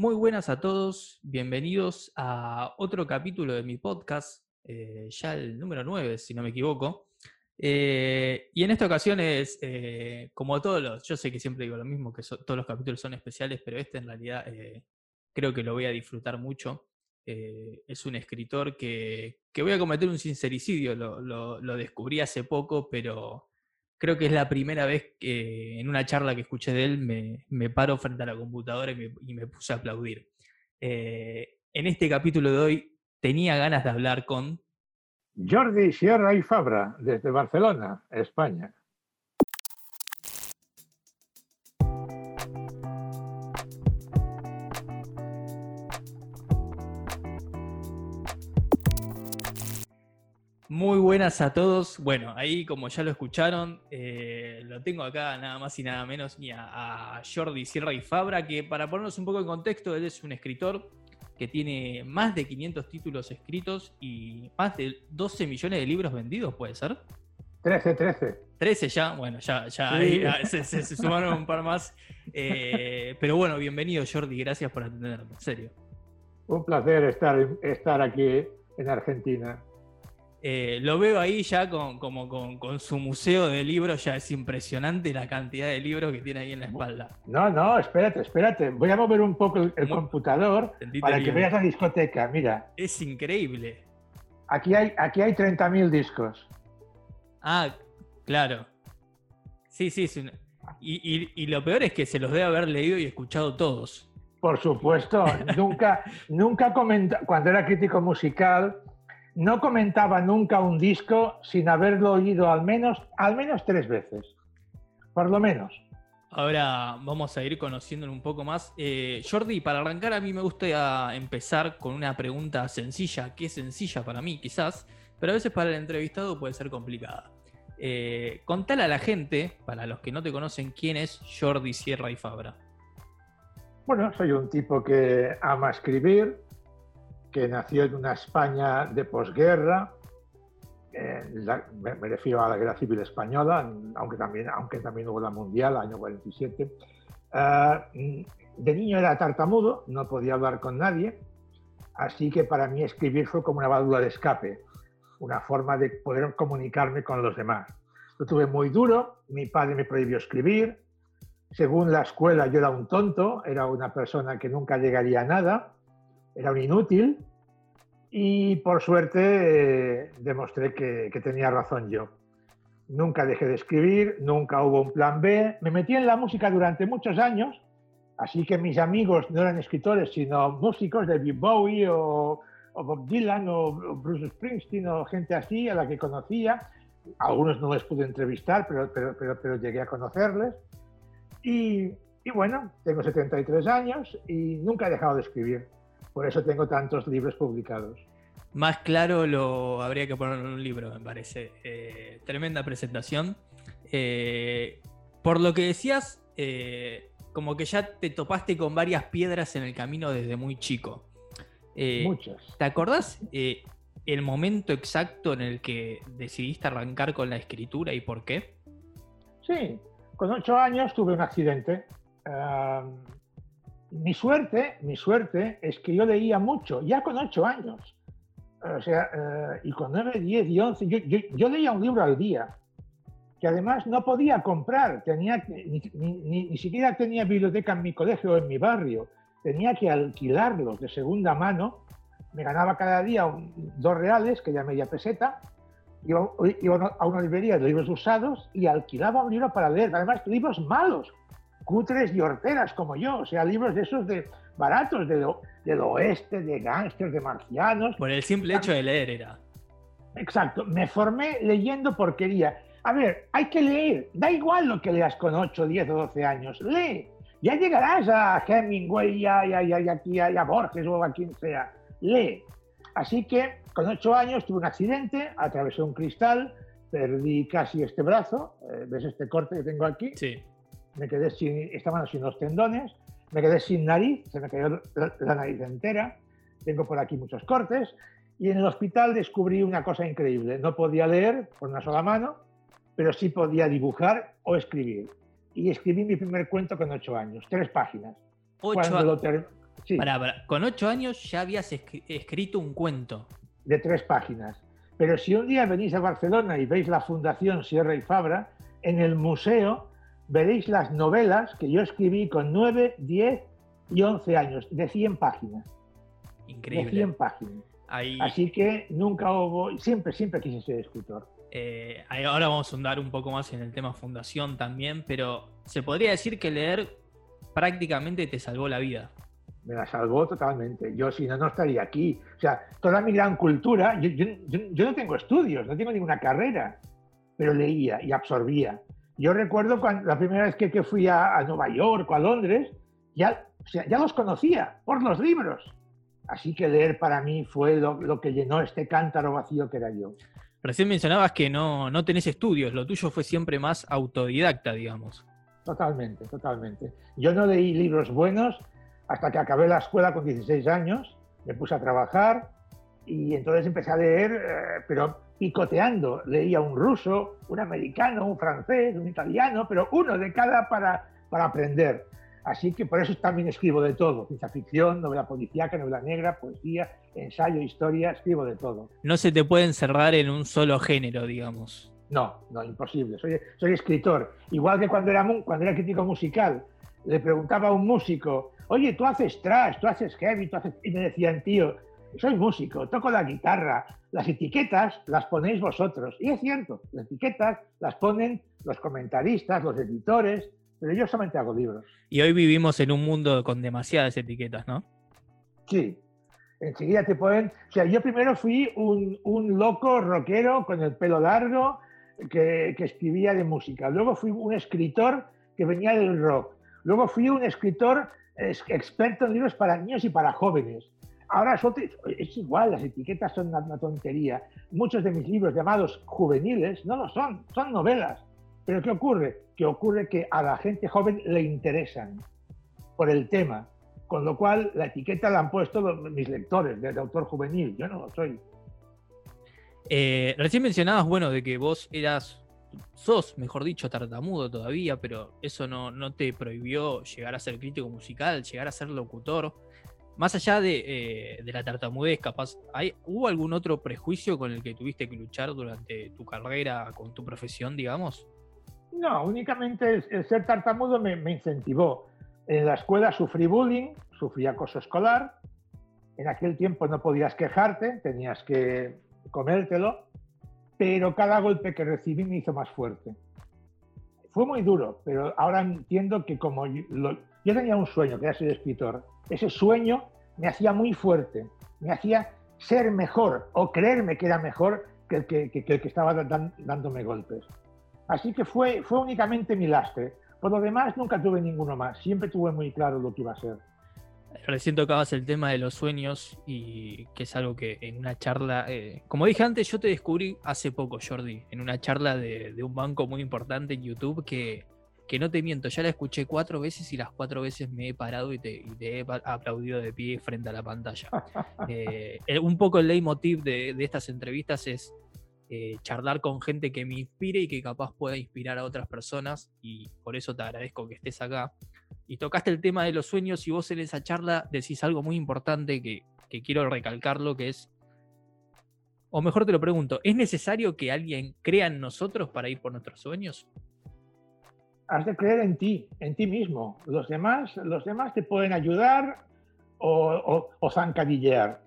Muy buenas a todos, bienvenidos a otro capítulo de mi podcast, eh, ya el número 9, si no me equivoco. Eh, y en esta ocasión es, eh, como todos los, yo sé que siempre digo lo mismo, que todos los capítulos son especiales, pero este en realidad creo que lo voy a disfrutar mucho. es un escritor que, voy a cometer un sincericidio, lo descubrí hace poco, pero creo que es la primera vez que en una charla que escuché de él me, paro frente a la computadora y me, puse a aplaudir. Eh, en este capítulo de hoy tenía ganas de hablar con... Jordi Sierra y Fabra, desde Barcelona, España. Muy buenas a todos. Bueno, ahí como ya lo escucharon, eh, lo tengo acá nada más y nada menos ni a, Jordi Sierra y Fabra, que para ponernos un poco en contexto, él es un escritor que tiene más de 500 títulos escritos y más de 12 millones de libros vendidos, ¿puede ser? 13, 13. 13 ya, bueno, ya, ya ahí, se, sumaron un par más. Eh, pero bueno, bienvenido Jordi, gracias por atenderme, en serio. Un placer estar, estar aquí en Argentina. Eh, lo veo ahí ya con, como con, su museo de libros, ya es impresionante la cantidad de libros que tiene ahí en la espalda. No, no, espérate, espérate. Voy a mover un poco el, computador para que veas la discoteca. Mira. Es increíble. Aquí hay, aquí hay 30.000 discos. Ah, claro. Sí, sí. Y, lo peor es que se los debe haber leído y escuchado todos. Por supuesto, nunca, nunca comenta, cuando era crítico musical, no comentaba nunca un disco sin haberlo oído al menos, al menos tres veces. Por lo menos. Ahora vamos a ir conociéndolo un poco más. Eh, Jordi, para arrancar a mí me gusta empezar con una pregunta sencilla, que es sencilla para mí quizás, pero a veces para el entrevistado puede ser complicada. Eh, contale a la gente, para los que no te conocen, quién es Jordi Sierra y Fabra. Bueno, soy un tipo que ama escribir, que nació en una España de posguerra, me, refiero a la Guerra Civil Española, aunque también, aunque también hubo la Mundial, año 47. Ah, de niño era tartamudo, no podía hablar con nadie, así que para mí escribir fue como una válvula de escape, una forma de poder comunicarme con los demás. Lo tuve muy duro, mi padre me prohibió escribir, según la escuela yo era un tonto, era una persona que nunca llegaría a nada, era un inútil y por suerte eh, demostré que, tenía razón yo. Nunca dejé de escribir, nunca hubo un plan B. Me metí en la música durante muchos años, así que mis amigos no eran escritores, sino músicos de David Bowie o, Bob Dylan o, Bruce Springsteen o gente así a la que conocía. Algunos no les pude entrevistar, pero, pero, pero, llegué a conocerles. Y, y bueno, tengo 73 años y nunca he dejado de escribir. Por eso tengo tantos libros publicados. Más claro lo habría que poner en un libro, me parece. Eh, tremenda presentación. Eh, por lo que decías, eh, como que ya te topaste con varias piedras en el camino desde muy chico. Muchas. ¿Te acordás el momento exacto en el que decidiste arrancar con la escritura y por qué? Sí, con ocho años tuve un accidente mi suerte, mi suerte es que yo leía mucho, ya con ocho años. O sea, eh, y con nueve, diez y once, yo, leía un libro al día, que además no podía comprar, tenía, ni, ni, siquiera tenía biblioteca en mi colegio o en mi barrio, tenía que alquilarlos de segunda mano, me ganaba cada día dos reales, que ya media peseta, iba, iba a una librería de libros usados y alquilaba un libro para leer, además libros malos, cutres y horteras como yo, o sea, libros de esos de baratos de del oeste, de gángsters, de marcianos. Por el simple hecho de leer era. Exacto, me formé leyendo porquería. A ver, hay que leer, da igual lo que leas con 8, 10 o 12 años, lee. Ya llegarás a Hemingway, ya, ya, ya, ya, ya, a Borges o a quien sea, lee. Así que con 8 años tuve un accidente, atravesé un cristal, perdí casi este brazo, eh, ¿ves este corte que tengo aquí? Sí me quedé sin, estaban sin los tendones, me quedé sin nariz, se me cayó la, nariz entera, tengo por aquí muchos cortes, y en el hospital descubrí una cosa increíble, no podía leer con una sola mano, pero sí podía dibujar o escribir. Y escribí mi primer cuento con ocho años, tres páginas. Ocho, Sí, Con ocho años ya habías escrito un cuento. De tres páginas. Pero si un día venís a Barcelona y veis la Fundación Sierra y Fabra, en el museo veréis las novelas que yo escribí con nueve, diez y once años, de 100 páginas. Increíble. De 100 páginas. Así que nunca hubo, siempre, siempre quise ser escritor. Eh, ahora vamos a andar un poco más en el tema fundación también, pero se podría decir que leer prácticamente te salvó la vida. Me la salvó totalmente. Yo si no, no estaría aquí. O sea, toda mi gran cultura, yo, no tengo estudios, no tengo ninguna carrera, pero leía y absorbía. Yo recuerdo cuando, la primera vez que, fui a, Nueva York o a Londres, ya, ya los conocía por los libros. Así que leer para mí fue lo, que llenó este cántaro vacío que era yo. Recién mencionabas que no, no tenés estudios, lo tuyo fue siempre más autodidacta, digamos. Totalmente, totalmente. Yo no leí libros buenos hasta que acabé la escuela con 16 años, me puse a trabajar y entonces empecé a leer, eh, pero picoteando. Leía un ruso, un americano, un francés, un italiano, pero uno de cada para, para aprender. Así que por eso también escribo de todo, ciencia ficción, novela policíaca, novela negra, poesía, ensayo, historia, escribo de todo. No se te puede encerrar en un solo género, digamos. No, no, imposible. Soy, soy escritor. Igual que cuando era, cuando era crítico musical, le preguntaba a un músico, oye, tú haces trash, tú haces heavy, tú haces... Y me decían, tío, soy músico, toco la guitarra, las etiquetas las ponéis vosotros. Y es cierto, las etiquetas las ponen los comentaristas, los editores, pero yo solamente hago libros. Y hoy vivimos en un mundo con demasiadas etiquetas, ¿no? Sí. Enseguida te pueden... O sea, yo primero fui un, un loco rockero con el pelo largo que, que, escribía de música. Luego fui un escritor que venía del rock. Luego fui un escritor experto en libros para niños y para jóvenes. Ahora es igual, las etiquetas son una tontería. Muchos de mis libros llamados juveniles no lo son, son novelas. Pero ¿qué ocurre? Que ocurre que a la gente joven le interesan por el tema, con lo cual la etiqueta la han puesto mis lectores de, autor juvenil, yo no lo soy. Eh, recién mencionabas, bueno, de que vos eras, sos, mejor dicho, tartamudo todavía, pero eso no, no te prohibió llegar a ser crítico musical, llegar a ser locutor. Más allá de, eh, de la tartamudez, capaz, ¿hay, ¿hubo algún otro prejuicio con el que tuviste que luchar durante tu carrera, con tu profesión, digamos? No, únicamente el, ser tartamudo me, incentivó. En la escuela sufrí bullying, sufrí acoso escolar. En aquel tiempo no podías quejarte, tenías que comértelo, pero cada golpe que recibí me hizo más fuerte. Fue muy duro, pero ahora entiendo que como yo, tenía un sueño, que era ser escritor, ese sueño me hacía muy fuerte, me hacía ser mejor o creerme que era mejor que el que, el que estaba dándome golpes. Así que fue, fue únicamente mi lastre. Por lo demás, nunca tuve ninguno más. Siempre tuve muy claro lo que iba a ser. Recién tocabas el tema de los sueños y que es algo que en una charla, eh, como dije antes, yo te descubrí hace poco, Jordi, en una charla de, un banco muy importante en YouTube que, que, no te miento, ya la escuché cuatro veces y las cuatro veces me he parado y te, he aplaudido de pie frente a la pantalla. Eh, un poco el leitmotiv de, de estas entrevistas es eh, charlar con gente que me inspire y que capaz pueda inspirar a otras personas y por eso te agradezco que estés acá. Y tocaste el tema de los sueños y vos en esa charla decís algo muy importante que, quiero recalcarlo, que es, o mejor te lo pregunto, ¿es necesario que alguien crea en nosotros para ir por nuestros sueños? Has de creer en ti, en ti mismo. Los demás, los demás te pueden ayudar o, o, o zancadillear.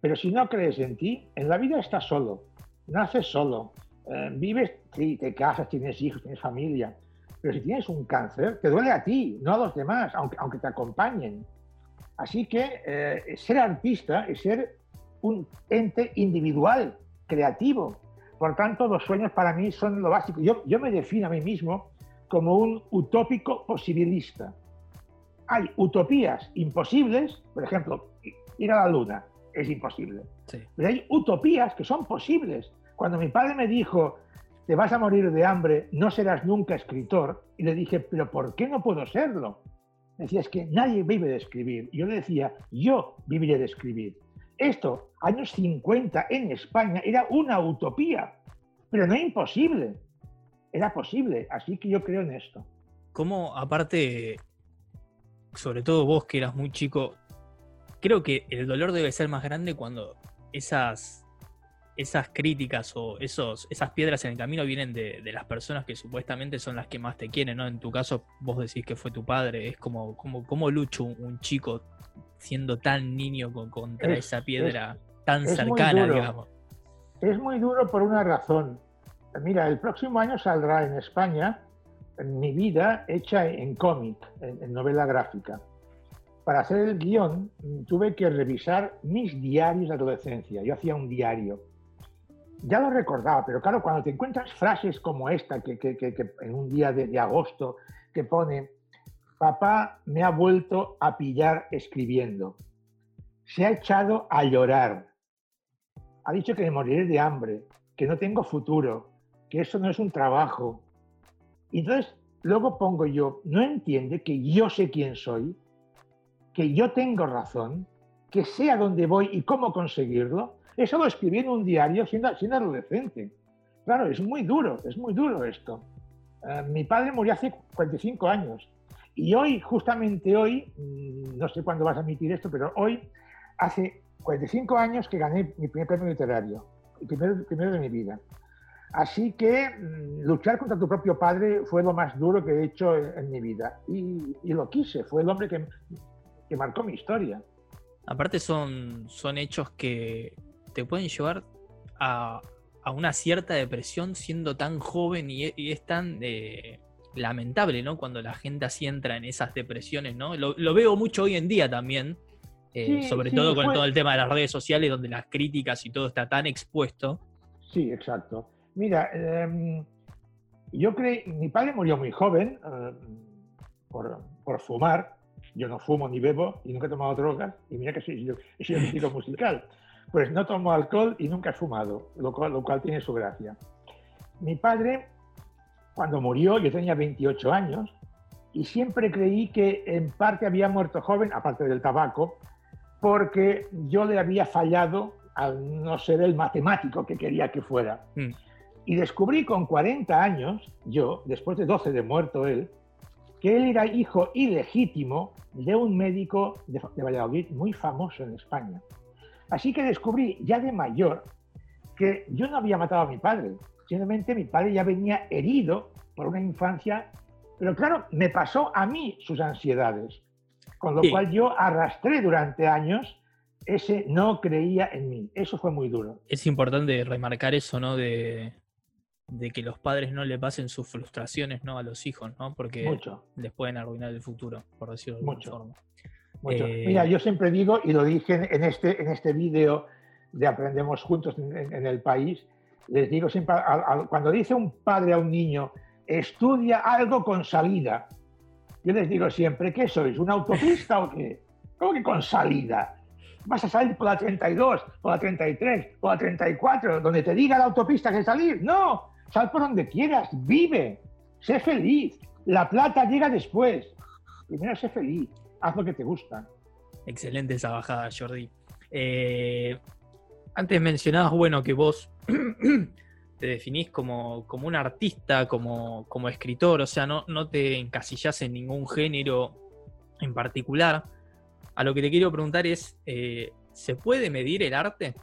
Pero si no crees en ti, en la vida estás solo naces solo, eh, vives, sí, te casas, tienes hijos, tienes familia, pero si tienes un cáncer, te duele a ti, no a los demás, aunque, aunque te acompañen. Así que eh, ser artista es ser un ente individual, creativo. Por tanto, los sueños para mí son lo básico. Yo, yo me defino a mí mismo como un utópico posibilista. Hay utopías imposibles, por ejemplo, ir a la luna, es imposible. Pero hay utopías que son posibles. Cuando mi padre me dijo, te vas a morir de hambre, no serás nunca escritor, y le dije, pero ¿por qué no puedo serlo? Me decía, es que nadie vive de escribir. Y yo le decía, yo viviré de escribir. Esto, años 50 en España, era una utopía, pero no imposible. Era posible, así que yo creo en esto. ¿Cómo, aparte, sobre todo vos que eras muy chico, creo que el dolor debe ser más grande cuando esas, esas críticas o esos, esas piedras en el camino vienen de, las personas que supuestamente son las que más te quieren, ¿no? En tu caso, vos decís que fue tu padre, es como, como, como lucho un, chico siendo tan niño contra esa piedra tan cercana, digamos. Es muy duro por una razón. Mira, el próximo año saldrá en España mi vida hecha en cómic, en novela gráfica para hacer el guion mm, tuve que revisar mis diarios de adolescencia. Yo hacía un diario. Ya lo recordaba, pero claro, cuando te encuentras frases como esta, que, en un día de, agosto, que pone, papá me ha vuelto a pillar escribiendo, se ha echado a llorar, ha dicho que me moriré de hambre, que no tengo futuro, que eso no es un trabajo. Y entonces luego pongo yo, ¿no entiende que yo sé quién soy? que yo tengo razón, que sé a dónde voy y cómo conseguirlo, eso lo escribí en un diario siendo, siendo adolescente. Claro, es muy duro, es muy duro esto. Eh, mi padre murió hace 45 años y hoy, justamente hoy, mm, no sé cuándo vas a emitir esto, pero hoy hace 45 años que gané mi primer premio literario, el primero, primero de mi vida. Así que mm, luchar contra tu propio padre fue lo más duro que he hecho en, mi vida. Y, y, lo quise, fue el hombre que, que marcó mi historia. Aparte son, son hechos que te pueden llevar a, una cierta depresión siendo tan joven y, es tan eh, lamentable, ¿no? Cuando la gente así entra en esas depresiones, ¿no? Lo, veo mucho hoy en día también, eh, sobre todo con todo el tema de las redes sociales donde las críticas y todo está tan expuesto. Sí, exacto. Mira, em, yo creo, mi padre murió muy joven eh, por, por fumar yo no fumo ni bebo y nunca he tomado drogas, y mira que soy, yo, soy crítico musical. Pues no tomo alcohol y nunca he fumado, lo cual, lo cual tiene su gracia. Mi padre, cuando murió, yo tenía 28 años, y siempre creí que en parte había muerto joven, aparte del tabaco, porque yo le había fallado al no ser el matemático que quería que fuera. Mm. Y descubrí con 40 años, yo, después de 12 de muerto él, que él era hijo ilegítimo de un médico de, Valladolid muy famoso en España. Así que descubrí ya de mayor que yo no había matado a mi padre, simplemente mi padre ya venía herido por una infancia, pero claro, me pasó a mí sus ansiedades, con lo cual yo arrastré durante años ese no creía en mí. Eso fue muy duro. Es importante remarcar eso, ¿no? De, de que los padres no le pasen sus frustraciones ¿no? a los hijos, ¿no? Porque les pueden arruinar el futuro, por decirlo de alguna forma. Eh, Mira, yo siempre digo, y lo dije en este, en este vídeo de Aprendemos Juntos en, el país, les digo siempre, cuando dice un padre a un niño, estudia algo con salida, yo les digo siempre, ¿qué sois? ¿Una autopista o qué? ¿Cómo que con salida? Vas a salir por la 32, por la 33, por la 34, donde te diga la autopista que salir. No, Sal por donde quieras, vive, sé feliz. La plata llega después. Primero sé feliz, haz lo que te gusta. Excelente esa bajada, Jordi. Eh, antes mencionabas, bueno, que vos te definís como, como un artista, como, como, escritor, o sea, no, no te encasillás en ningún género en particular. A lo que te quiero preguntar es, eh, ¿se puede medir el arte?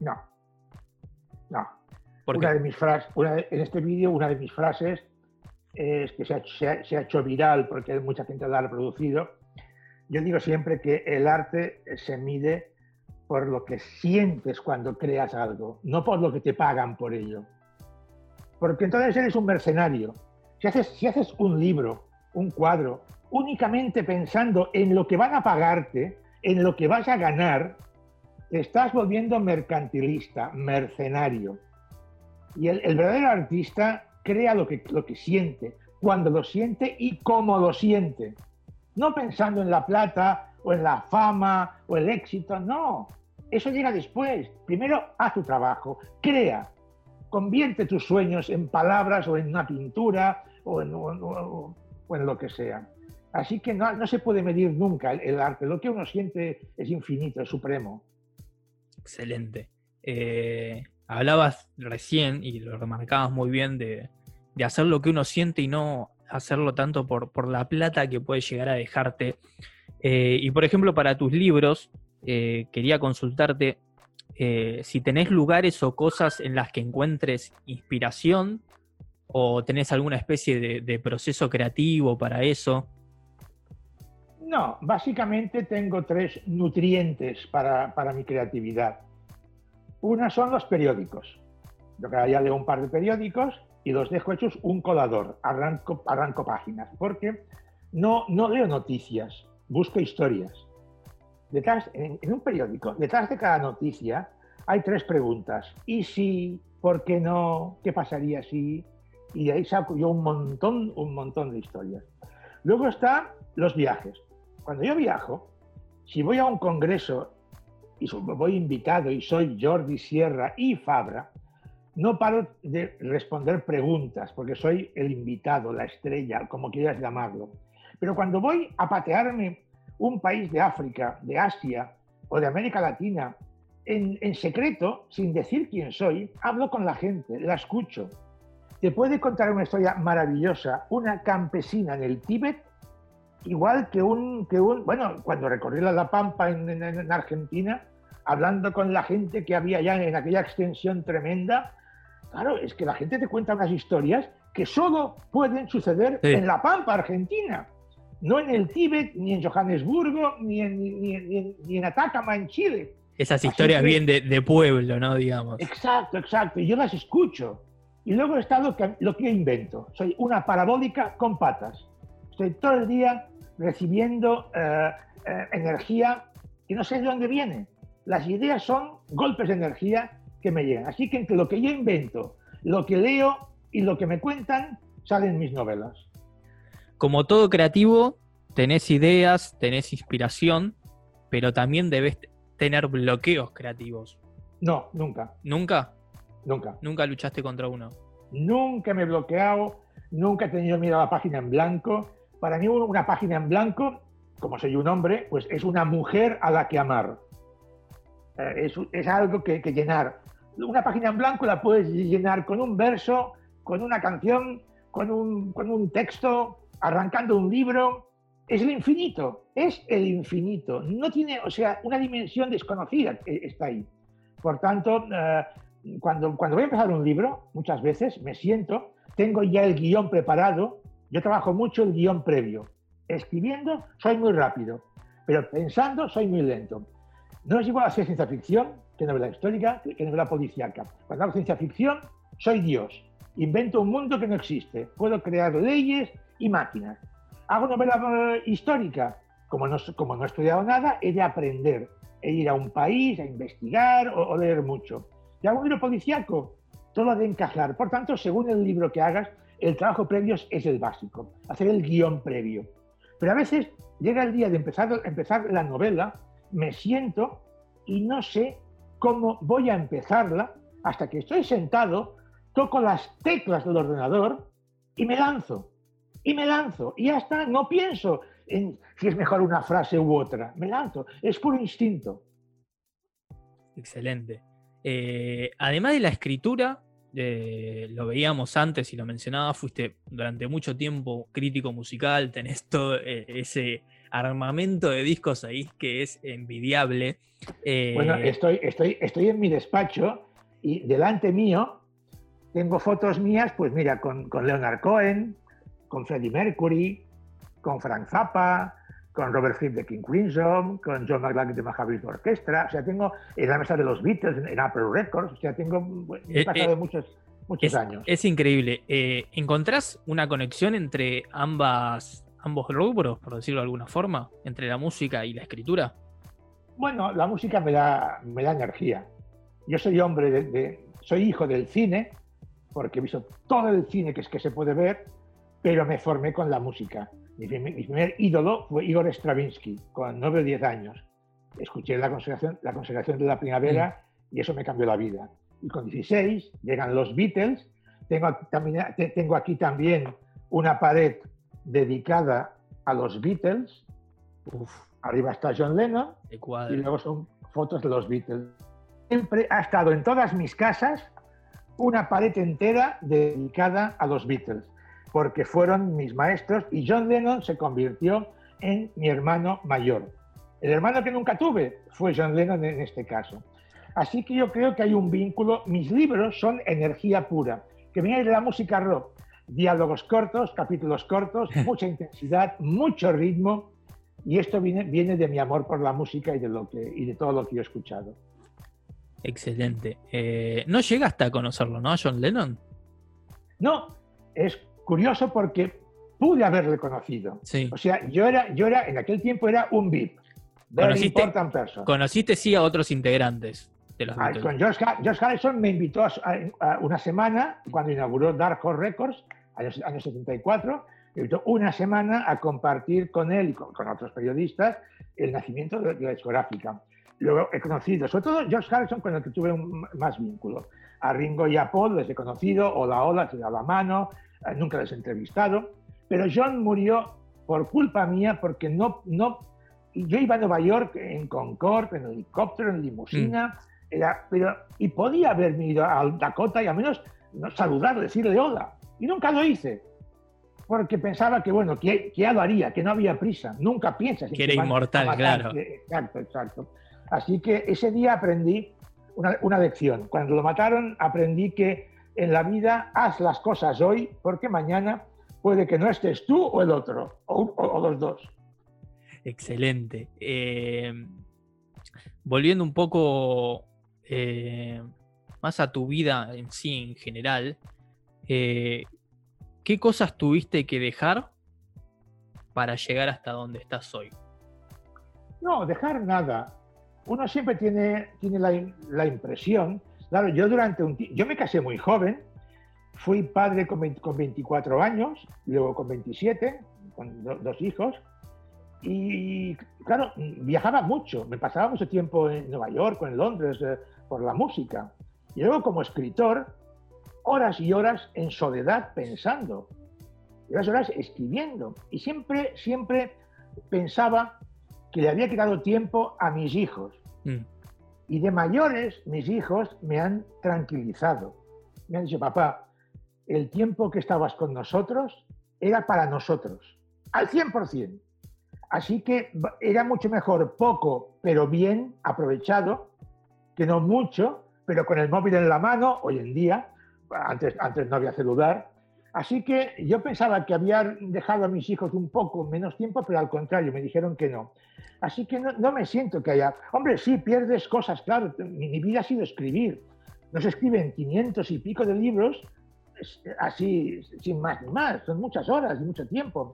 No. No. Una de mis frases, en este vídeo, una de mis frases es que se ha, hecho viral porque mucha gente la ha reproducido. Yo digo siempre que el arte se mide por lo que sientes cuando creas algo, no por lo que te pagan por ello. Porque entonces eres un mercenario. Si haces, si haces un libro, un cuadro, únicamente pensando en lo que van a pagarte, en lo que vas a ganar, te estás volviendo mercantilista, mercenario. Y el, verdadero artista crea lo que, lo que siente, cuando lo siente y cómo lo siente. No pensando en la plata o en la fama o el éxito, no. Eso llega después. Primero haz tu trabajo, crea, convierte tus sueños en palabras o en una pintura o en, lo que sea. Así que no, no, se puede medir nunca el, arte. Lo que uno siente es infinito, es supremo. Excelente. Eh, hablabas recién y lo remarcabas muy bien de, hacer lo que uno siente y no hacerlo tanto por, por, la plata que puede llegar a dejarte. Eh, y por ejemplo, para tus libros, eh, quería consultarte eh, si tenés lugares o cosas en las que encuentres inspiración o tenés alguna especie de, proceso creativo para eso. No, básicamente tengo tres nutrientes para, mi creatividad. Una son los periódicos. Yo cada día leo un par de periódicos y los dejo hechos un colador, arranco, páginas, porque no, no leo noticias, busco historias. Detrás, en, un periódico, detrás de cada noticia hay tres preguntas. ¿Y si? ¿Por qué no? ¿Qué pasaría si? Y ahí saco yo un montón, un montón de historias. Luego están los viajes. Cuando yo viajo, si voy a un congreso y voy invitado y soy Jordi Sierra y Fabra, no paro de responder preguntas porque soy el invitado, la estrella, como quieras llamarlo. Pero cuando voy a patearme un país de África, de Asia o de América Latina, en, secreto, sin decir quién soy, hablo con la gente, la escucho. Te puede contar una historia maravillosa, una campesina en el Tíbet, igual que un, que un bueno, cuando recorrí la Pampa en, en, Argentina, hablando con la gente que había ya en aquella extensión tremenda, claro, es que la gente te cuenta unas historias que solo pueden suceder en la Pampa, Argentina no en el Tíbet, ni en Johannesburgo, ni en, ni, en, Atacama, en Chile. Esas historias bien de, pueblo, ¿no? Digamos. Exacto, exacto. Y yo las escucho. Y luego está lo que, lo que invento. Soy una parabólica con patas. Estoy todo el día recibiendo eh, eh, energía que no sé de dónde viene. Las ideas son golpes de energía que me llegan. Así que entre lo que yo invento, lo que leo y lo que me cuentan, salen mis novelas como todo creativo, tenés ideas, tenés inspiración, pero también debes tener bloqueos creativos. No, nunca. ¿Nunca? Nunca. ¿Nunca luchaste contra uno? Nunca me he bloqueado, nunca he tenido miedo a la página en blanco. Para mí una página en blanco, como soy un hombre, pues es una mujer a la que amar. Eh, es, algo que, que llenar. Una página en blanco la puedes llenar con un verso, con una canción, con un, con un texto, arrancando un libro, es el infinito, es el infinito. No tiene, o sea, una dimensión desconocida está ahí. Por tanto, eh, cuando, cuando voy a empezar un libro, muchas veces me siento, tengo ya el guion preparado, yo trabajo mucho el guion previo. Escribiendo soy muy rápido, pero pensando soy muy lento. No es igual hacer ciencia ficción que novela histórica, que novela policíaca. Cuando hago ciencia ficción, soy Dios. Invento un mundo que no existe. Puedo crear leyes y máquinas. Hago novela eh, histórica. Como no, como no he estudiado nada, he de aprender, he de ir a un país, a investigar o, leer mucho. Y hago un libro policíaco, todo ha de encajar. Por tanto, según el libro que hagas, el trabajo previo es el básico, hacer el guion previo. Pero a veces llega el día de empezar, empezar la novela, me siento y no sé cómo voy a empezarla hasta que estoy sentado, toco las teclas del ordenador y me lanzo y me lanzo. Y ya está, no pienso en si es mejor una frase u otra, me lanzo, es puro instinto. Excelente. Eh, además de la escritura, eh, lo veíamos antes y lo mencionaba, fuiste durante mucho tiempo crítico musical, tenés todo eh, ese armamento de discos ahí que es envidiable. bueno, estoy, estoy, estoy en mi despacho y delante mío tengo fotos mías, pues mira, con, con Leonard Cohen, con Freddie Mercury, con Frank Zappa, con Robert Fripp de King Crimson, con John McLaughlin de Mahavishnu Orchestra, o sea, tengo en la mesa de los Beatles, en Apple Records, o sea, tengo, he eh, pasado eh, muchos, muchos años. Es increíble. Eh, ¿Encontrás una conexión entre ambas, ambos rubros, por decirlo de alguna forma, entre la música y la escritura? Bueno, la música me da, me da energía. Yo soy hombre de, soy hijo del cine, porque he visto todo el cine que, es, que se puede ver, pero me formé con la música. Mi primer, ídolo fue Igor Stravinsky, con 9 o 10 años. Escuché la consagración, la consagración de la primavera mm. y eso me cambió la vida. Y con 16 llegan los Beatles. Tengo, también, tengo aquí también una pared dedicada a los Beatles. Arriba está John Lennon y luego son fotos de los Beatles. Siempre ha estado en todas mis casas una pared entera dedicada a los Beatles porque fueron mis maestros y John Lennon se convirtió en mi hermano mayor. El hermano que nunca tuve fue John Lennon en este caso. Así que yo creo que hay un vínculo. Mis libros son energía pura, que viene de la música rock. Diálogos cortos, capítulos cortos, mucha intensidad, mucho ritmo. Y esto viene, viene de mi amor por la música y de, lo que, y de todo lo que yo he escuchado. Excelente. Eh, no llegaste a conocerlo, ¿no? John Lennon. No, es curioso porque pude haberle conocido. Sí. O sea, yo era, yo era, en aquel tiempo era un VIP. Conociste- important person. Conociste sí a otros integrantes de los Ah, con George, George Harrison me invitó a, a- a una semana cuando inauguró Dark Horse Records, años, años 74, me invitó una semana a compartir con él y con, con otros periodistas el nacimiento de, de la discográfica. Luego he conocido, sobre todo George Harrison con el que tuve un, más vínculo. A Ringo y a Paul les he conocido, hola, hola, se da la mano, nunca les he entrevistado, pero John murió por culpa mía porque no, no, yo iba a Nueva York en Concorde, en helicóptero, en limusina, era, pero, y podía haberme ido a Dakota y al menos no, saludar, decirle hola. Y nunca lo hice. Porque pensaba que, bueno, que, que ya lo haría, que no había prisa. Nunca piensas. en Que era inmortal, claro. Exacto, exacto. Así que ese día aprendí una, una lección. Cuando lo mataron, aprendí que en la vida haz las cosas hoy, porque mañana puede que no estés tú o el otro, o, un- o- o los dos. Excelente. Eh, volviendo un poco eh, más a tu vida en sí, en general, eh, ¿qué cosas tuviste que dejar para llegar hasta donde estás hoy? No, dejar nada. Uno siempre tiene, tiene la, la impresión, claro, yo durante un yo me casé muy joven, fui padre con, 20 con 24 años, luego con 27, con do- dos hijos, y claro, viajaba mucho, me pasaba mucho tiempo en Nueva York o en Londres eh, por la música. Y luego como escritor, horas y horas en soledad pensando, y horas y horas escribiendo. Y siempre, siempre pensaba que le había quedado tiempo a mis hijos. Mm, Y de mayores, mis hijos me han tranquilizado. Me han dicho, papá, el tiempo que estabas con nosotros era para nosotros, al 100%. Así que era mucho mejor poco, pero bien aprovechado, que no mucho, pero con el móvil en la mano, hoy en día, antes, antes no había celular. Así que yo pensaba que había dejado a mis hijos un poco menos tiempo, pero al contrario, me dijeron que no. Así que no, me siento que haya... Hombre, sí, pierdes cosas, claro. Mi, vida ha sido escribir. No se escriben 500 y pico de libros así, sin más ni más. Son muchas horas y mucho tiempo.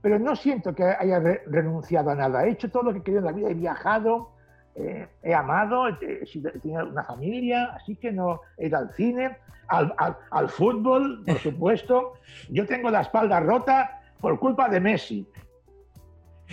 Pero no siento que haya re- renunciado a nada. He hecho todo lo que querido en la vida. He viajado, eh, he amado, he, he sido- he tenido una familia, así que no he ido al cine, al, al- al fútbol, por supuesto. Yo tengo la espalda rota por culpa de Messi.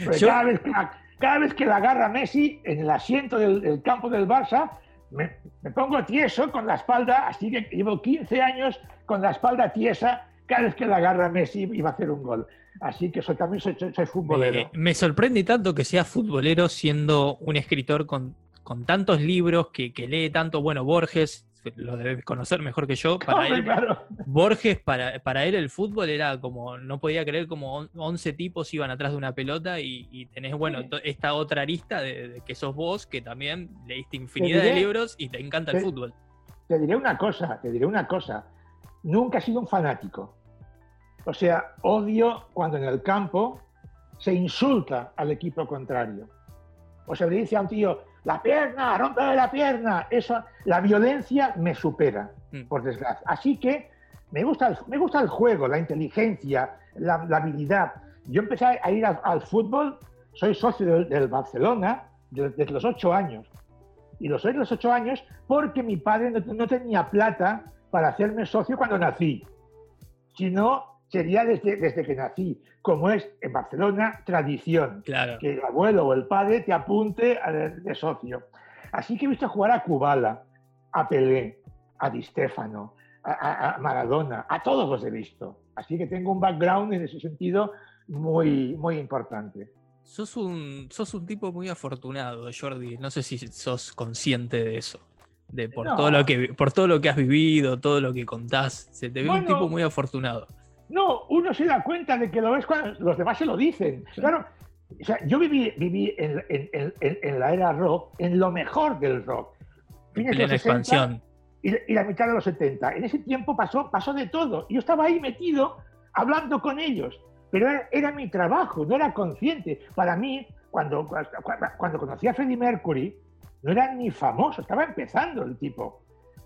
Porque Yo- cada, vez que la, cada vez que la agarra Messi en el asiento del, del campo del Barça, me, me pongo tieso con la espalda, así que llevo 15 años con la espalda tiesa cada vez que la agarra Messi y va a hacer un gol. Así que soy, también soy, futbolero. Eh, me sorprende tanto que seas futbolero siendo un escritor con, con tantos libros, que, que lee tanto, bueno, Borges, lo debes conocer mejor que yo, para él, claro. Borges, para, para él el fútbol era como, no podía creer como on- 11 tipos iban atrás de una pelota y, y tenés, bueno, Sí. esta otra arista de, de que sos vos, que también leíste infinidad de libros y te encanta el fútbol. Te diré una cosa, te diré una cosa. Nunca he sido un fanático. O sea, odio cuando en el campo se insulta al equipo contrario. O se le dice a un tío, la pierna, rompe la pierna. Eso, la violencia me supera, Mm. por desgracia. Así que me gusta el, me gusta el juego, la inteligencia, la, la habilidad. Yo empecé a ir al, al fútbol, soy socio del, del Barcelona de- desde los ocho años. Y lo soy de los ocho años porque mi padre no, no tenía plata para hacerme socio cuando nací. Si no, sería desde, desde que nací. Como es en Barcelona, tradición Claro. que el abuelo o el padre te apunte a- de socio. Así que he visto jugar a Kubala, a Pelé, a Di Stefano, a, a- Maradona, a todos los he visto. Así que tengo un background en ese sentido muy, muy importante. Sos un, sos un tipo muy afortunado, Jordi. No sé si sos consciente de eso. De por No. todo lo que por todo lo que has vivido, todo lo que contás. Se te ve un Bueno. tipo muy afortunado. No, uno se da cuenta de que lo ves cuando los demás se lo dicen. Claro, O sea, yo viví, viví en, en, en, la era rock, en lo mejor del rock. Fines de expansión. Y, y, la mitad de los 70. En ese tiempo pasó, pasó de todo. Yo estaba ahí metido hablando con ellos. Pero era, mi trabajo, no era consciente. Para mí, cuando, cuando conocí a Freddie Mercury, no era ni famoso, estaba empezando el tipo.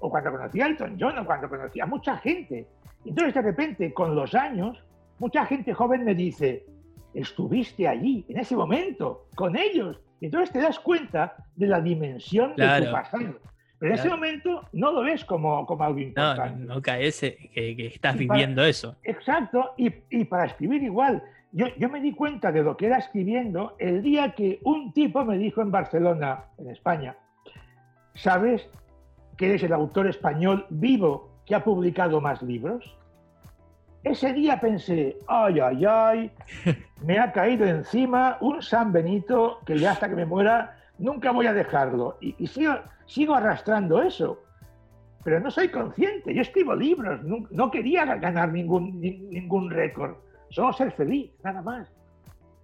O cuando conocí a Elton John, o cuando conocí a mucha gente. Entonces, de repente, con los años, mucha gente joven me dice, estuviste allí, en ese momento, con ellos. Entonces te das cuenta de la dimensión de tu pasado. Pero en ese momento no lo ves como, como algo importante. No, no caes que, que estás viviendo eso. Exacto, y, y, para escribir igual. Yo, yo me di cuenta de lo que era escribiendo el día que un tipo me dijo en Barcelona, en España, ¿sabes que eres el autor español vivo que ha publicado más libros? Ese día pensé, ay, ay, ay, me ha caído encima un San Benito que ya hasta que me muera nunca voy a dejarlo. Y, y sigo, sigo arrastrando eso. Pero no soy consciente. Yo escribo libros, no, quería ganar ningún, ningún récord. Solo ser feliz, nada más.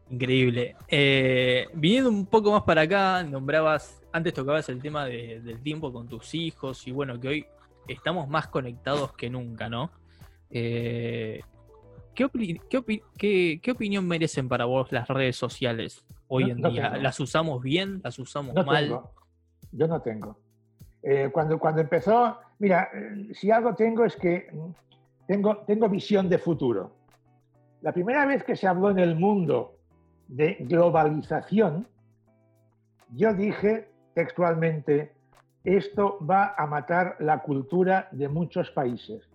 Increíble. Eh, viniendo un poco más para acá, nombrabas, antes tocabas el tema del tiempo con tus hijos y bueno, que hoy estamos más conectados que nunca, ¿no? Eh, ¿qué, qué, opinión merecen para vos las redes sociales hoy en día? ¿Las usamos bien? ¿Las usamos mal? yo no tengo. Eh, cuando, cuando empezó, mira, eh, si algo tengo es que tengo, tengo visión de futuro. La primera vez que se habló en el mundo de globalización, yo dije textualmente, esto va a matar la cultura de muchos países,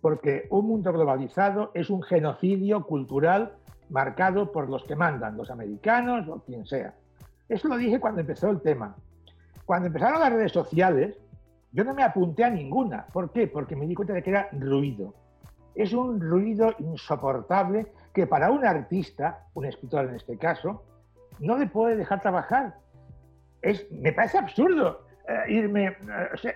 porque un mundo globalizado es un genocidio cultural marcado por los que mandan, los americanos o quien sea. Eso lo dije cuando empezó el tema. Cuando empezaron las redes sociales, yo no me apunté a ninguna. ¿Por qué? Porque me di cuenta de que era ruido. Es un ruido insoportable que para un artista, un escritor en este caso, no le puede dejar trabajar. Es, me parece absurdo eh, irme,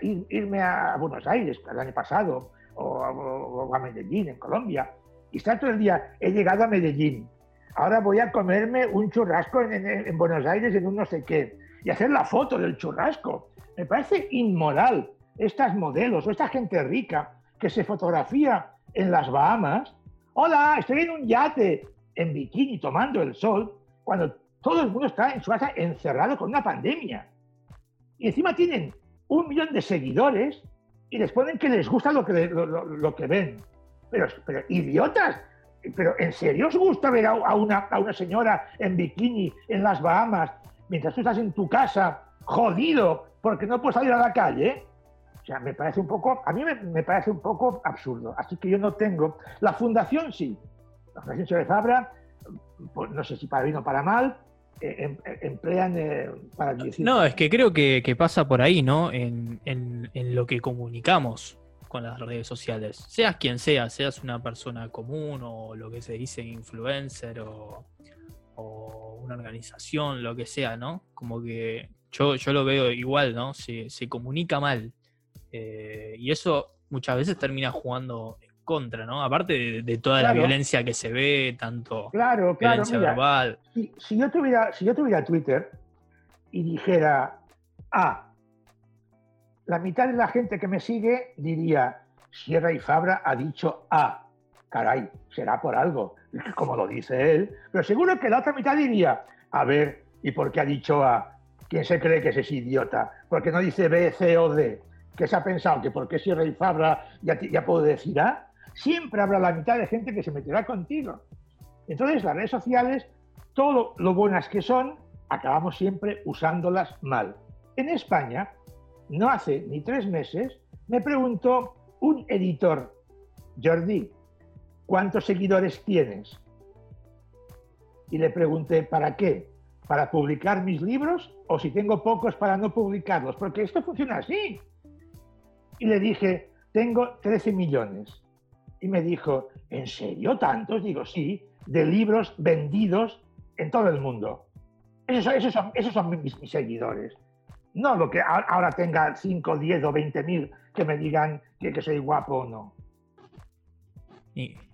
eh, irme a Buenos Aires el año pasado o, a Medellín, en Colombia, y estar todo el día, he llegado a Medellín, ahora voy a comerme un churrasco en, en Buenos Aires en un no sé qué, y hacer la foto del churrasco. Me parece inmoral estas modelos o esta gente rica que se fotografía en las Bahamas. Hola, estoy en un yate en bikini tomando el sol cuando todo el mundo está en su casa encerrado con una pandemia. Y encima tienen un millón de seguidores y les ponen que les gusta lo que, lo, que ven. Pero, idiotas, pero ¿en serio os gusta ver a, una, a una señora en bikini en las Bahamas mientras tú estás en tu casa jodido porque no puedes salir a la calle, o sea, me parece un poco, a mí me, parece un poco absurdo. Así que yo no tengo. La fundación sí. La Fundación de Fabra, pues, no sé si para bien o para mal, em, eh, emplean eh, para decir. No, es que creo que, pasa por ahí, ¿no? En, lo que comunicamos con las redes sociales. Seas quien seas, seas una persona común o lo que se dice influencer o una organización, lo que sea, ¿no? Como que yo, yo lo veo igual, ¿no? Se, se comunica mal. Eh, y eso muchas veces termina jugando en contra, ¿no? Aparte de, toda la violencia que se ve, tanto claro, claro, violencia verbal. Si, yo tuviera, si yo tuviera Twitter y dijera, ah, la mitad de la gente que me sigue diría, Sierra y Fabra ha dicho A. Caray, será por algo como lo dice él, pero seguro que la otra mitad diría, a ver, ¿y por qué ha dicho A? ¿Quién se cree que es ese idiota? ¿Por qué no dice B, C o D? ¿Qué se ha pensado? ¿Que porque si Rey Fabra ya, ya puedo decir A? Siempre habrá la mitad de gente que se meterá contigo. Entonces, las redes sociales, todo lo buenas que son, acabamos siempre usándolas mal. En España, no hace ni tres meses, me preguntó un editor, Jordi, ¿cuántos seguidores tienes? Y le pregunté, ¿para qué? ¿Para publicar mis libros o si tengo pocos para no publicarlos? Porque esto funciona así. Y le dije, tengo 13 millones. Y me dijo, ¿en serio tantos? Digo, sí, de libros vendidos en todo el mundo. Esos, son, mis, seguidores. No lo que ahora tenga 5, 10 o 20 mil que me digan que soy guapo o no.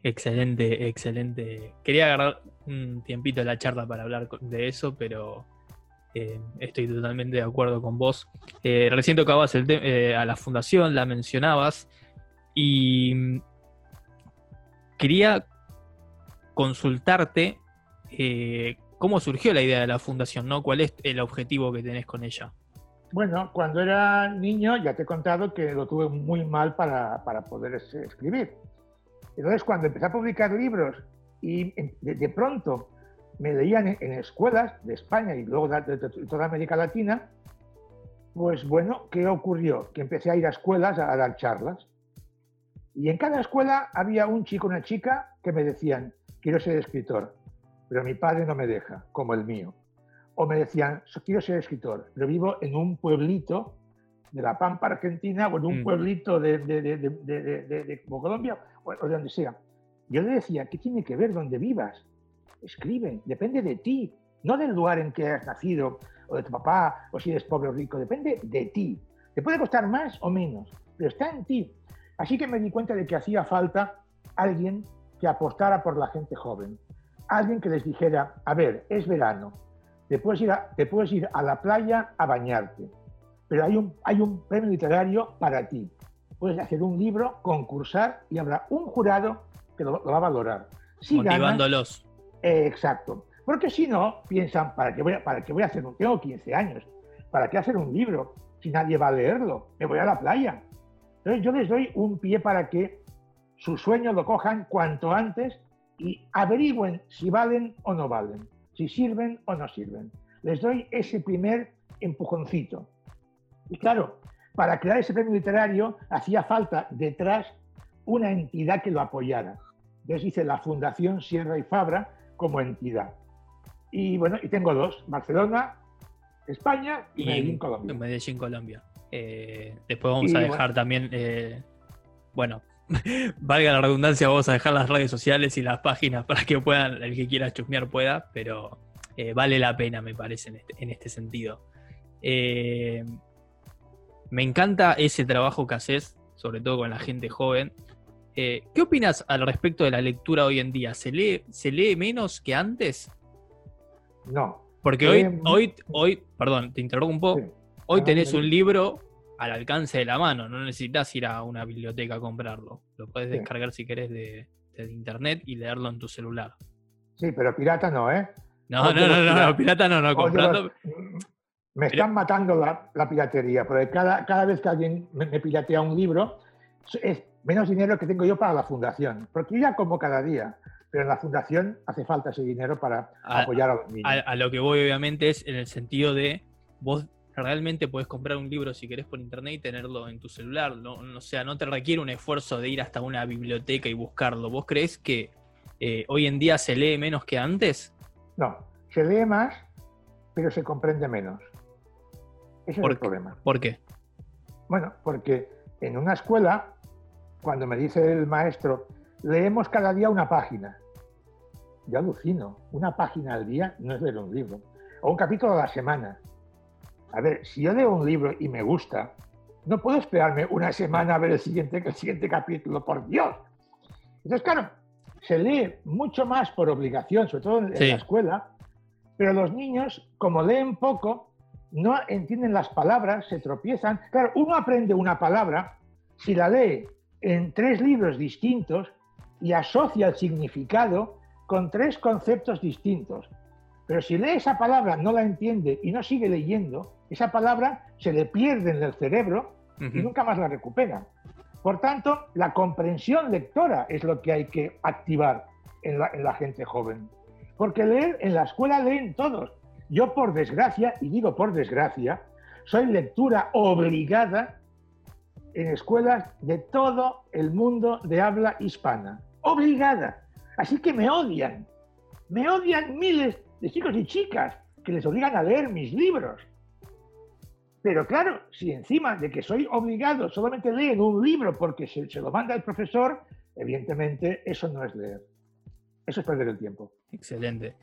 Excelente, excelente. Quería agarrar un tiempito la charla para hablar de eso, pero eh, estoy totalmente de acuerdo con vos. Eh, recién tocabas el eh, a la fundación, la mencionabas, y quería consultarte cómo surgió la idea de la fundación, ¿no? ¿Cuál es el objetivo que tenés con ella? Bueno, cuando era niño ya te he contado que lo tuve muy mal para, para poder escribir. Entonces, cuando empecé a publicar libros y de, pronto me leían en, escuelas de España y luego de, toda América Latina, pues bueno, ¿qué ocurrió? Que empecé a ir a escuelas a, dar charlas. Y en cada escuela había un chico, una chica que me decían, quiero ser escritor, pero mi padre no me deja, como el mío. O me decían, quiero ser escritor, pero vivo en un pueblito de La Pampa, Argentina, o en un mm. pueblito de, de, de Colombia, o de donde sea. Yo le decía, ¿qué tiene que ver donde vivas? Escribe, depende de ti, no del lugar en que has nacido, o de tu papá, o si eres pobre o rico, depende de ti. Te puede costar más o menos, pero está en ti. Así que me di cuenta de que hacía falta alguien que apostara por la gente joven, alguien que les dijera, a ver, es verano, te puedes ir a, te puedes ir a la playa a bañarte, pero hay un, hay un premio literario para ti. Puedes hacer un libro, concursar y habrá un jurado que lo, va a valorar. Si Motivándolos. Eh, exacto. Porque si no, piensan, ¿para qué, voy a, ¿para qué voy a hacer un... Tengo 15 años. ¿Para qué hacer un libro si nadie va a leerlo? Me voy a la playa. Entonces yo les doy un pie para que su sueño lo cojan cuanto antes y averigüen si valen o no valen, si sirven o no sirven. Les doy ese primer empujoncito. Y claro, para crear ese premio literario hacía falta detrás una entidad que lo apoyara. Entonces hice la Fundación Sierra y Fabra como entidad. Y bueno, y tengo dos, Barcelona, España y, Medellín, Colombia. Medellín, Colombia. Eh, después vamos a dejar también, eh, bueno, valga la redundancia, vamos a dejar las redes sociales y las páginas para que puedan, el que quiera chusmear pueda, pero eh, vale la pena, me parece, en este, en este sentido. me encanta ese trabajo que haces, sobre todo con la gente joven, ¿Qué opinas al respecto de la lectura hoy en día? ¿Se lee, ¿se lee menos que antes? No. Porque hoy, hoy, hoy, perdón, te interrumpo. Hoy tenés un libro al alcance de la mano, no necesitas ir a una biblioteca a comprarlo. Lo puedes descargar si querés de, internet y leerlo en tu celular. Sí, pero pirata no, ¿eh? No, no, no, no, pirata no, no, comprando. Me están matando la, piratería, porque cada, cada vez que alguien me, me piratea un libro, es menos dinero que tengo yo para la fundación, porque yo ya como cada día, pero en la fundación hace falta ese dinero para apoyar a los niños. A, lo que voy obviamente es en el sentido de vos realmente puedes comprar un libro si querés por internet y tenerlo en tu celular, no, o sea, no te requiere un esfuerzo de ir hasta una biblioteca y buscarlo. ¿Vos crees que eh, hoy en día se lee menos que antes? No, se lee más, pero se comprende menos. Ese es el problema. ¿Por qué? Bueno, porque en una escuela cuando me dice el maestro, leemos cada día una página. Yo alucino, una página al día no es leer un libro, o un capítulo a la semana. A ver, si yo leo un libro y me gusta, no puedo esperarme una semana a ver el siguiente, el siguiente capítulo, por Dios. Entonces, claro, se lee mucho más por obligación, sobre todo en, la escuela, pero los niños, como leen poco, no entienden las palabras, se tropiezan. Claro, uno aprende una palabra si la lee en tres libros distintos y asocia el significado con tres conceptos distintos. Pero si lee esa palabra, no la entiende y no sigue leyendo, esa palabra se le pierde en el cerebro y nunca más la recupera. Por tanto, la comprensión lectora es lo que hay que activar en la, en la gente joven. Porque leer, en la escuela leen todos. Yo, por desgracia, y digo por desgracia, soy lectura obligada en escuelas de todo el mundo de habla hispana. Obligada. Así que me odian. Me odian miles de chicos y chicas que les obligan a leer mis libros. Pero claro, si encima de que soy obligado solamente leen un libro porque se, lo manda el profesor, evidentemente eso no es leer. Eso es perder el tiempo. Excelente.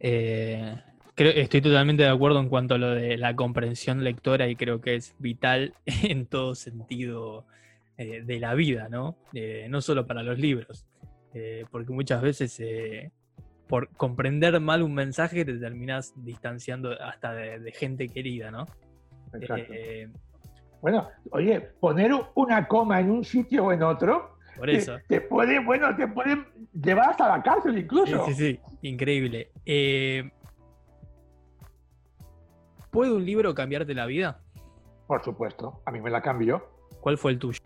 Eh, estoy totalmente de acuerdo en cuanto a lo de la comprensión lectora y creo que es vital en todo sentido eh, de la vida, ¿no? Eh, no solo para los libros, eh, porque muchas veces por comprender mal un mensaje te terminas distanciando hasta de, gente querida, ¿no? Exacto. bueno, oye, poner una coma en un sitio o en otro por eso. Te, puede, bueno, te pueden llevar hasta la cárcel incluso. Sí, sí, sí. Increíble. Eh, ¿Puede un libro cambiarte la vida? Por supuesto. A mí me la cambió. ¿Cuál fue el tuyo?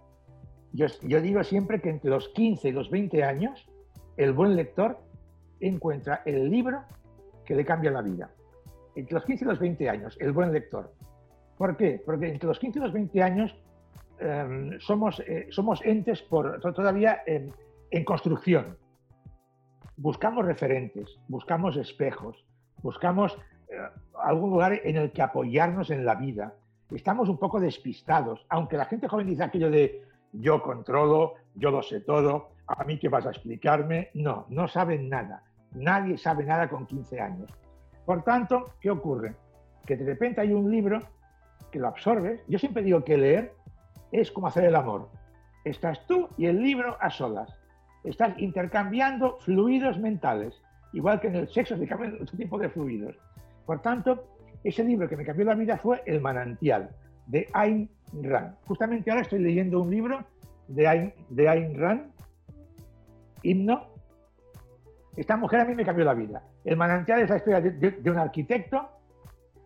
Yo, yo digo siempre que entre los 15 y los 20 años, el buen lector encuentra el libro que le cambia la vida. Entre los 15 y los 20 años, el buen lector. ¿Por qué? Porque entre los 15 y los 20 años Em, somos, eh, somos entes por, todavía en, construcción. Buscamos referentes, buscamos espejos, buscamos eh, algún lugar en el que apoyarnos en la vida. Estamos un poco despistados, aunque la gente joven dice aquello de yo controlo, yo lo sé todo, a mí qué vas a explicarme. No, no saben nada. Nadie sabe nada con 15 años. Por tanto, ¿qué ocurre? Que de repente hay un libro que lo absorbes. Yo siempre digo que leer es como hacer el amor. Estás tú y el libro a solas. Estás intercambiando fluidos mentales, igual que en el sexo se cambian otro tipo de fluidos. Por tanto, ese libro que me cambió la vida fue El manantial, de Ayn Rand. Justamente ahora estoy leyendo un libro de Ayn, de Ayn Rand, Himno. Esta mujer a mí me cambió la vida. El manantial es la historia de un arquitecto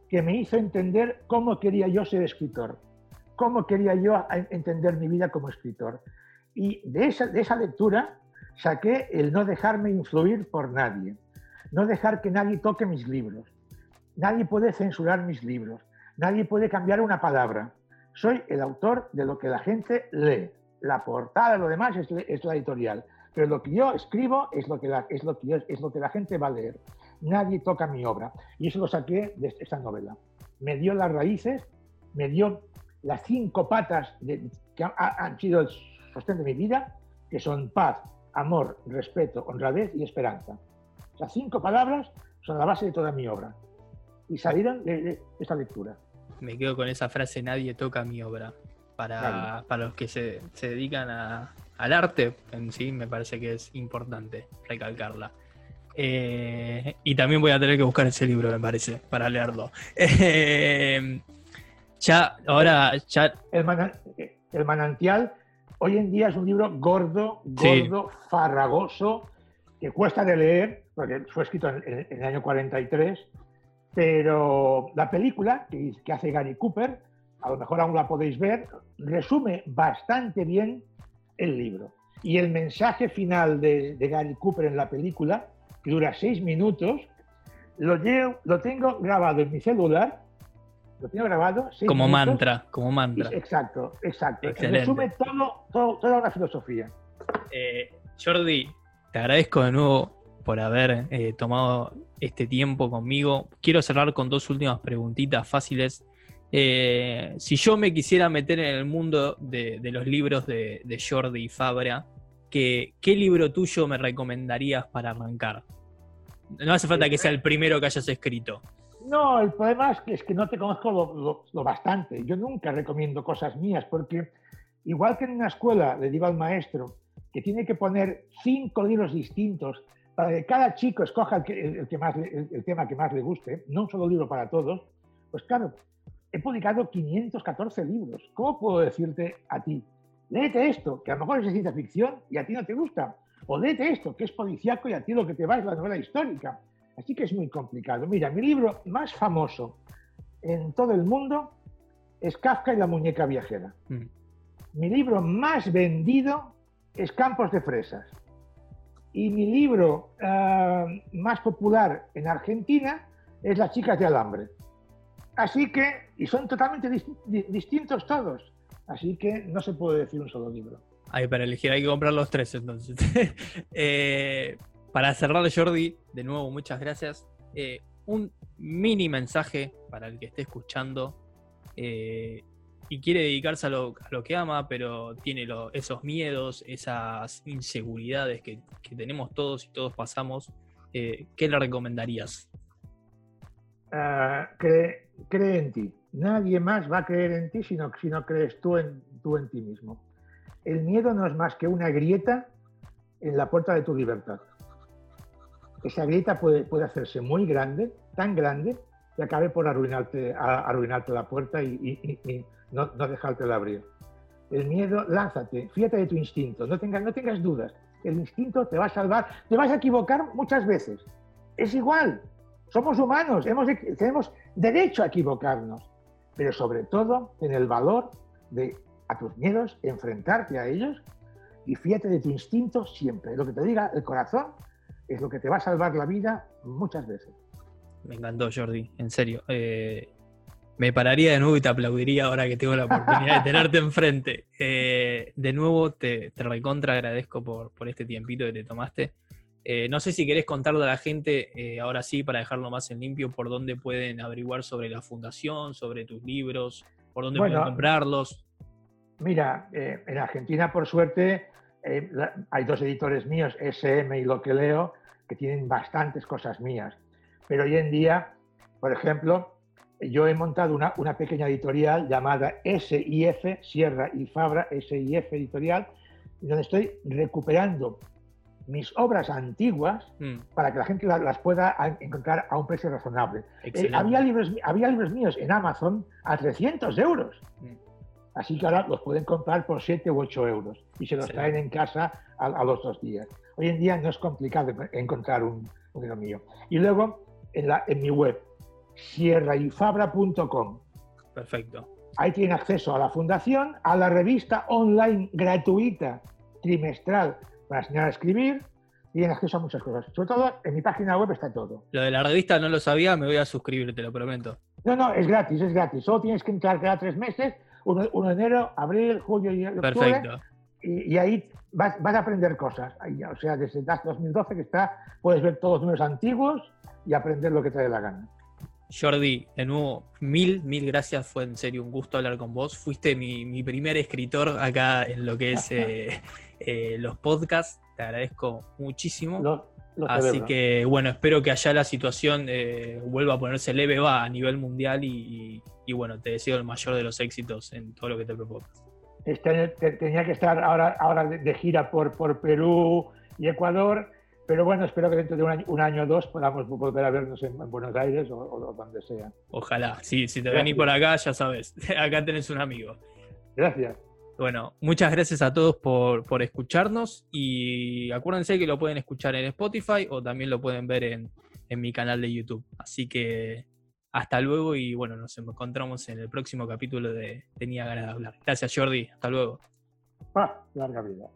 que me hizo entender cómo quería yo ser escritor cómo quería yo entender mi vida como escritor. Y de esa, de esa lectura saqué el no dejarme influir por nadie, no dejar que nadie toque mis libros. Nadie puede censurar mis libros, nadie puede cambiar una palabra. Soy el autor de lo que la gente lee. La portada, lo demás es, es la editorial. Pero lo que yo escribo es lo que, la, es, lo que es lo que la gente va a leer. Nadie toca mi obra. Y eso lo saqué de esta novela. Me dio las raíces, me dio las cinco patas que han sido el sostén de mi vida, que son paz, amor, respeto, honradez y esperanza. Las cinco palabras son la base de toda mi obra y salieron de, esta lectura. Me quedo con esa frase, nadie toca mi obra. Para, para los que se, se dedican al arte en sí, me parece que es importante recalcarla. Eh, y también voy a tener que buscar ese libro, me parece, para leerlo. Eh, ya, ahora, ya. El, manantial hoy en día es un libro gordo, gordo, farragoso, que cuesta de leer, porque fue escrito en, el año 43, pero la película que, hace Gary Cooper, a lo mejor aún la podéis ver, resume bastante bien el libro. Y el mensaje final de, Gary Cooper en la película, que dura seis minutos, lo, lo tengo grabado en mi celular lo tengo grabado. Como mantra, como mantra. Exacto, exacto. Resume todo, toda una filosofía. Eh, Jordi, te agradezco de nuevo por haber eh, tomado este tiempo conmigo. Quiero cerrar con dos últimas preguntitas fáciles. Eh, si yo me quisiera meter en el mundo de, los libros de, Jordi y Fabra, ¿qué, ¿qué libro tuyo me recomendarías para arrancar? No hace falta que sea el primero que hayas escrito. No, el problema es que, es que no te conozco lo, bastante. Yo nunca recomiendo cosas mías porque, igual que en una escuela le digo al maestro que tiene que poner cinco libros distintos para que cada chico escoja el, que, más, el, tema que más le guste, no un solo libro para todos, pues claro, he publicado 514 libros. ¿Cómo puedo decirte a ti, léete esto, que a lo mejor es ciencia ficción y a ti no te gusta? O léete esto, que es policiaco y a ti lo que te va es la novela histórica. Así que es muy complicado. Mira, mi libro más famoso en todo el mundo es Kafka y la muñeca viajera. Mm. Mi libro más vendido es Campos de Fresas. Y mi libro eh, más popular en Argentina es Las chicas de alambre. Así que, y son totalmente distintos todos. Así que no se puede decir un solo libro. Hay para elegir, hay que comprar los tres entonces. eh, para cerrar, Jordi, de nuevo, muchas gracias. Eh, un mini mensaje para el que esté escuchando eh, y quiere dedicarse a lo, que ama, pero tiene esos miedos, esas inseguridades que, tenemos todos y todos pasamos. ¿Qué le recomendarías? Ah, cree, en ti. Nadie más va a creer en ti si no, si no crees tú en, tú en ti mismo. El miedo no es más que una grieta en la puerta de tu libertad. esa grieta puede, puede hacerse muy grande, tan grande, que acabe por arruinarte, arruinarte la puerta y, no, no, dejarte abrir. El miedo, lánzate, fíjate de tu instinto, no tengas, no tengas dudas. El instinto te va a salvar, te vas a equivocar muchas veces. Es igual, somos humanos, hemos, tenemos derecho a equivocarnos, pero sobre todo en el valor de a tus miedos, enfrentarte a ellos y fíjate de tu instinto siempre. Lo que te diga el corazón es lo que te va a salvar la vida muchas veces. Me encantó, Jordi, en serio. Eh, me pararía de nuevo y te aplaudiría ahora que tengo la oportunidad de tenerte enfrente. Eh, de nuevo, te, te, recontra agradezco por, por este tiempito que te tomaste. Eh, no sé si querés contarle a la gente, ahora sí, para dejarlo más en limpio, por dónde pueden averiguar sobre la fundación, sobre tus libros, por dónde pueden comprarlos. Mira, en Argentina, por suerte, hay dos editores míos, SM y Lo que leo, que tienen bastantes cosas mías. Pero hoy en día, por ejemplo, yo he montado una, una pequeña editorial llamada SIF, Sierra y Fabra, SIF Editorial, donde estoy recuperando mis obras antiguas mm. para que la gente las, pueda encontrar a un precio razonable. Eh, había, libros, había libros míos en Amazon a 300 euros. Mm. Así que ahora los pueden comprar por 7 u 8 euros y se los traen en casa a, los dos días. Hoy en día no es complicado encontrar un, libro mío. Y luego en, la, en mi web, sierrayfabra.com. Perfecto. Ahí tienen acceso a la fundación, a la revista online gratuita trimestral para enseñar a escribir, tienen acceso a muchas cosas. Sobre todo en mi página web está todo. Lo de la revista no lo sabía, me voy a suscribir, te lo prometo. No, no, es gratis, es gratis. Solo tienes que entrar cada tres meses, 1 de enero, abril, julio y octubre. Perfecto. Y, ahí vas, vas, a aprender cosas. o sea, desde 2012 que está, puedes ver todos los números antiguos, y aprender lo que te dé la gana. Jordi, de nuevo, mil, mil gracias. Fue en serio un gusto hablar con vos. Fuiste mi, primer escritor acá en lo que es eh, eh, los podcasts. Te agradezco muchísimo. Así que, bueno, espero que allá la situación eh, vuelva a ponerse leve, va a nivel mundial y, bueno, te deseo el mayor de los éxitos en todo lo que te propongas. Este tenía que estar ahora, ahora de, gira por, por Perú y Ecuador pero bueno, espero que dentro de un año, o dos podamos volver a vernos en, Buenos Aires o, donde sea. Ojalá, sí, si te venís por acá, ya sabes, acá tenés un amigo. Gracias. Bueno, muchas gracias a todos por, por, escucharnos y acuérdense que lo pueden escuchar en Spotify o también lo pueden ver en, en mi canal de YouTube. Así que hasta luego y bueno, nos encontramos en el próximo capítulo de Tenía ganas de hablar. Gracias Jordi, hasta luego. Ah, larga vida.